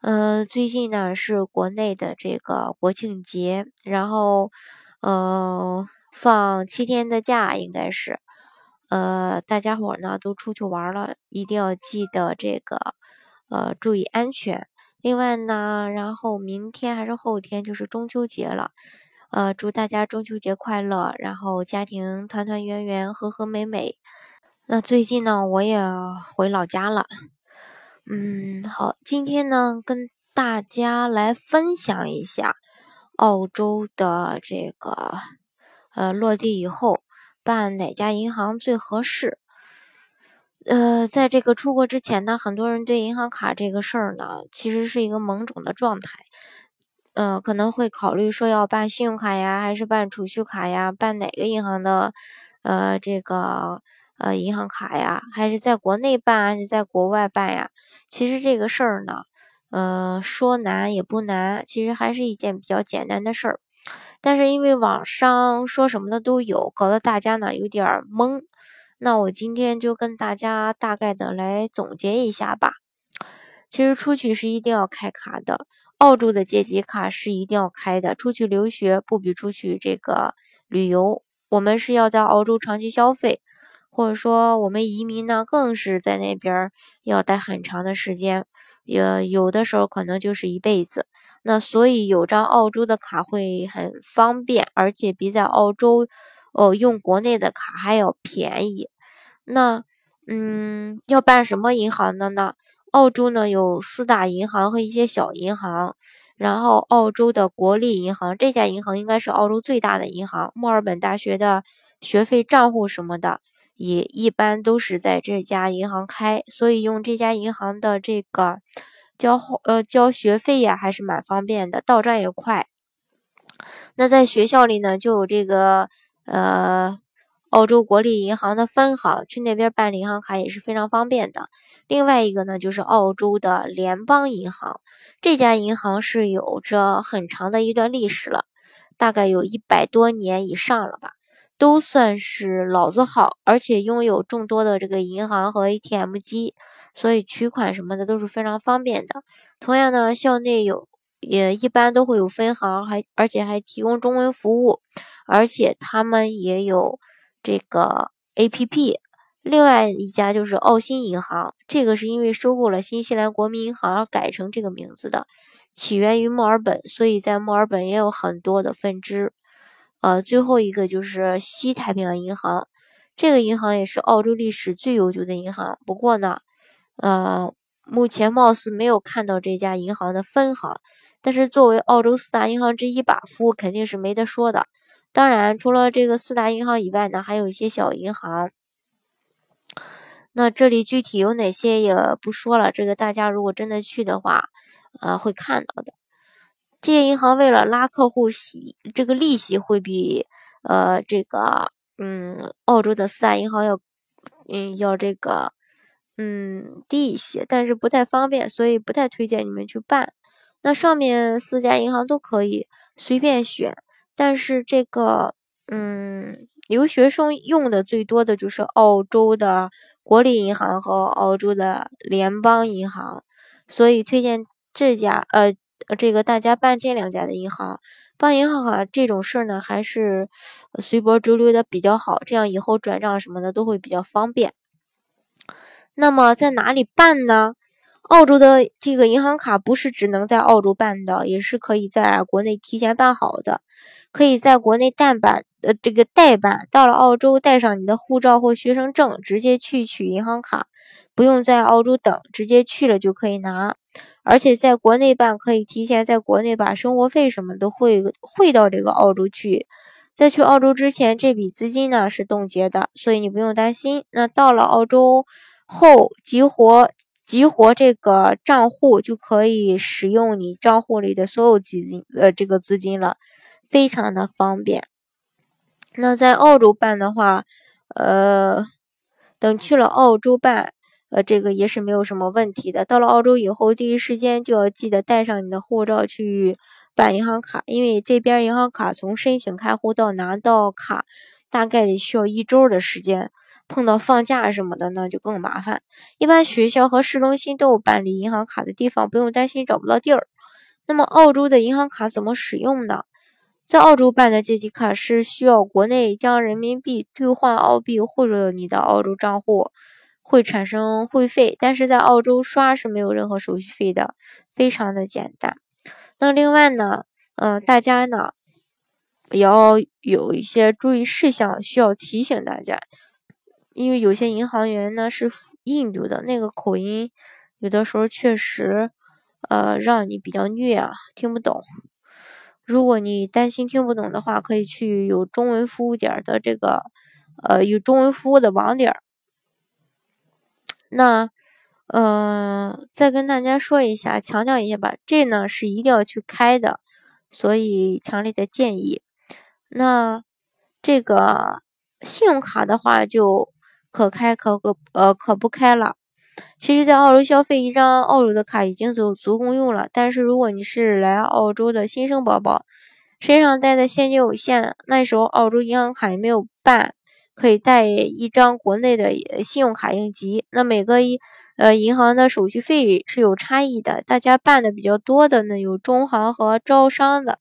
呃，最近呢是国内的这个国庆节，然后呃放七天的假，应该是呃大家伙呢都出去玩了，一定要记得这个呃注意安全。另外呢，然后明天还是后天就是中秋节了，呃祝大家中秋节快乐，然后家庭团团圆圆，和和美美。那最近呢，我也回老家了。嗯，好，今天呢，跟大家来分享一下澳洲的这个呃落地以后办哪家银行最合适。呃，在这个出国之前呢，很多人对银行卡这个事儿呢，其实是一个懵懂的状态。呃，可能会考虑说要办信用卡呀，还是办储蓄卡呀，办哪个银行的呃这个。呃，银行卡呀，还是在国内办，还是在国外办呀？其实这个事儿呢，呃，说难也不难，其实还是一件比较简单的事儿。但是因为网上说什么的都有，搞得大家呢有点懵。那我今天就跟大家大概的来总结一下吧。其实出去是一定要开卡的，澳洲的借记卡是一定要开的。出去留学不比出去这个旅游，我们是要在澳洲长期消费。或者说，我们移民呢，更是在那边要待很长的时间，也有的时候可能就是一辈子。那所以有张澳洲的卡会很方便，而且比在澳洲哦用国内的卡还要便宜。那嗯，要办什么银行的呢？澳洲呢有四大银行和一些小银行，然后澳洲的国立银行这家银行应该是澳洲最大的银行，墨尔本大学的学费账户什么的。也一般都是在这家银行开，所以用这家银行的这个交呃交学费呀，还是蛮方便的，到账也快。那在学校里呢，就有这个呃澳洲国立银行的分行，去那边办理银行卡也是非常方便的。另外一个呢，就是澳洲的联邦银行，这家银行是有着很长的一段历史了，大概有一百多年以上了吧。都算是老字号，而且拥有众多的这个银行和 ATM 机，所以取款什么的都是非常方便的。同样呢，校内有也一般都会有分行，还而且还提供中文服务，而且他们也有这个 APP。另外一家就是澳新银行，这个是因为收购了新西兰国民银行而改成这个名字的，起源于墨尔本，所以在墨尔本也有很多的分支。呃，最后一个就是西太平洋银行，这个银行也是澳洲历史最悠久的银行。不过呢，呃，目前貌似没有看到这家银行的分行。但是作为澳洲四大银行之一吧，服务肯定是没得说的。当然，除了这个四大银行以外呢，还有一些小银行。那这里具体有哪些也不说了，这个大家如果真的去的话，啊，会看到的。这些银行为了拉客户息，这个利息会比呃这个嗯澳洲的四大银行要嗯要这个嗯低一些，但是不太方便，所以不太推荐你们去办。那上面四家银行都可以随便选，但是这个嗯留学生用的最多的就是澳洲的国立银行和澳洲的联邦银行，所以推荐这家呃。呃这个大家办这两家的银行，办银行卡这种事儿呢，还是随波逐流的比较好，这样以后转账什么的都会比较方便。那么在哪里办呢？澳洲的这个银行卡不是只能在澳洲办的，也是可以在国内提前办好的，可以在国内代办，呃，这个代办，到了澳洲带上你的护照或学生证，直接去取银行卡，不用在澳洲等，直接去了就可以拿。而且在国内办可以提前在国内把生活费什么的汇汇到这个澳洲去，在去澳洲之前这笔资金呢是冻结的，所以你不用担心。那到了澳洲后激活激活这个账户就可以使用你账户里的所有基金，呃，这个资金了，非常的方便。那在澳洲办的话，呃，等去了澳洲办。呃，这个也是没有什么问题的。到了澳洲以后，第一时间就要记得带上你的护照去办银行卡，因为这边银行卡从申请开户到拿到卡，大概得需要一周的时间。碰到放假什么的，那就更麻烦。一般学校和市中心都有办理银行卡的地方，不用担心找不到地儿。那么，澳洲的银行卡怎么使用呢？在澳洲办的借记卡是需要国内将人民币兑换澳币汇入你的澳洲账户。会产生会费，但是在澳洲刷是没有任何手续费的，非常的简单。那另外呢，嗯，大家呢也要有一些注意事项需要提醒大家，因为有些银行员呢是印度的，那个口音有的时候确实呃让你比较虐啊，听不懂。如果你担心听不懂的话，可以去有中文服务点的这个呃有中文服务的网点。那，嗯，再跟大家说一下，强调一下吧，这呢是一定要去开的，所以强烈的建议。那这个信用卡的话，就可开可可呃可不开了。其实，在澳洲消费一张澳洲的卡已经足足够用了，但是如果你是来澳洲的新生宝宝，身上带的现金有限，那时候澳洲银行卡也没有办。可以带一张国内的信用卡应急，那每个一呃银行的手续费是有差异的。大家办的比较多的呢，有中行和招商的。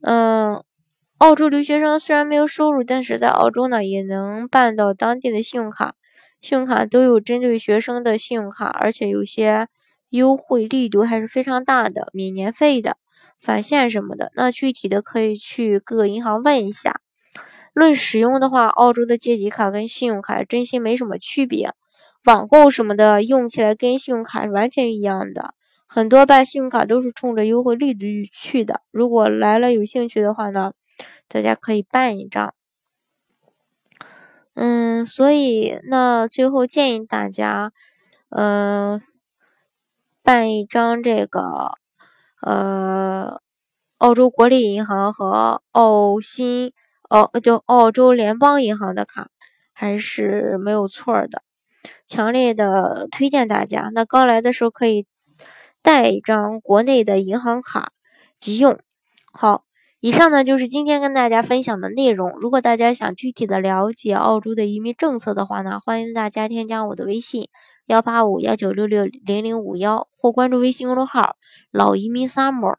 嗯，澳洲留学生虽然没有收入，但是在澳洲呢也能办到当地的信用卡。信用卡都有针对学生的信用卡，而且有些优惠力度还是非常大的，免年费的、返现什么的。那具体的可以去各个银行问一下。论使用的话，澳洲的借记卡跟信用卡真心没什么区别，网购什么的用起来跟信用卡是完全一样的。很多办信用卡都是冲着优惠力度去的。如果来了有兴趣的话呢，大家可以办一张。嗯，所以那最后建议大家，嗯，办一张这个，呃，澳洲国立银行和澳新。哦，就澳洲联邦银行的卡还是没有错的，强烈的推荐大家。那刚来的时候可以带一张国内的银行卡急用。好，以上呢就是今天跟大家分享的内容。如果大家想具体的了解澳洲的移民政策的话呢，欢迎大家添加我的微信幺八五幺九六六零零五幺，或关注微信公众号老移民 summer。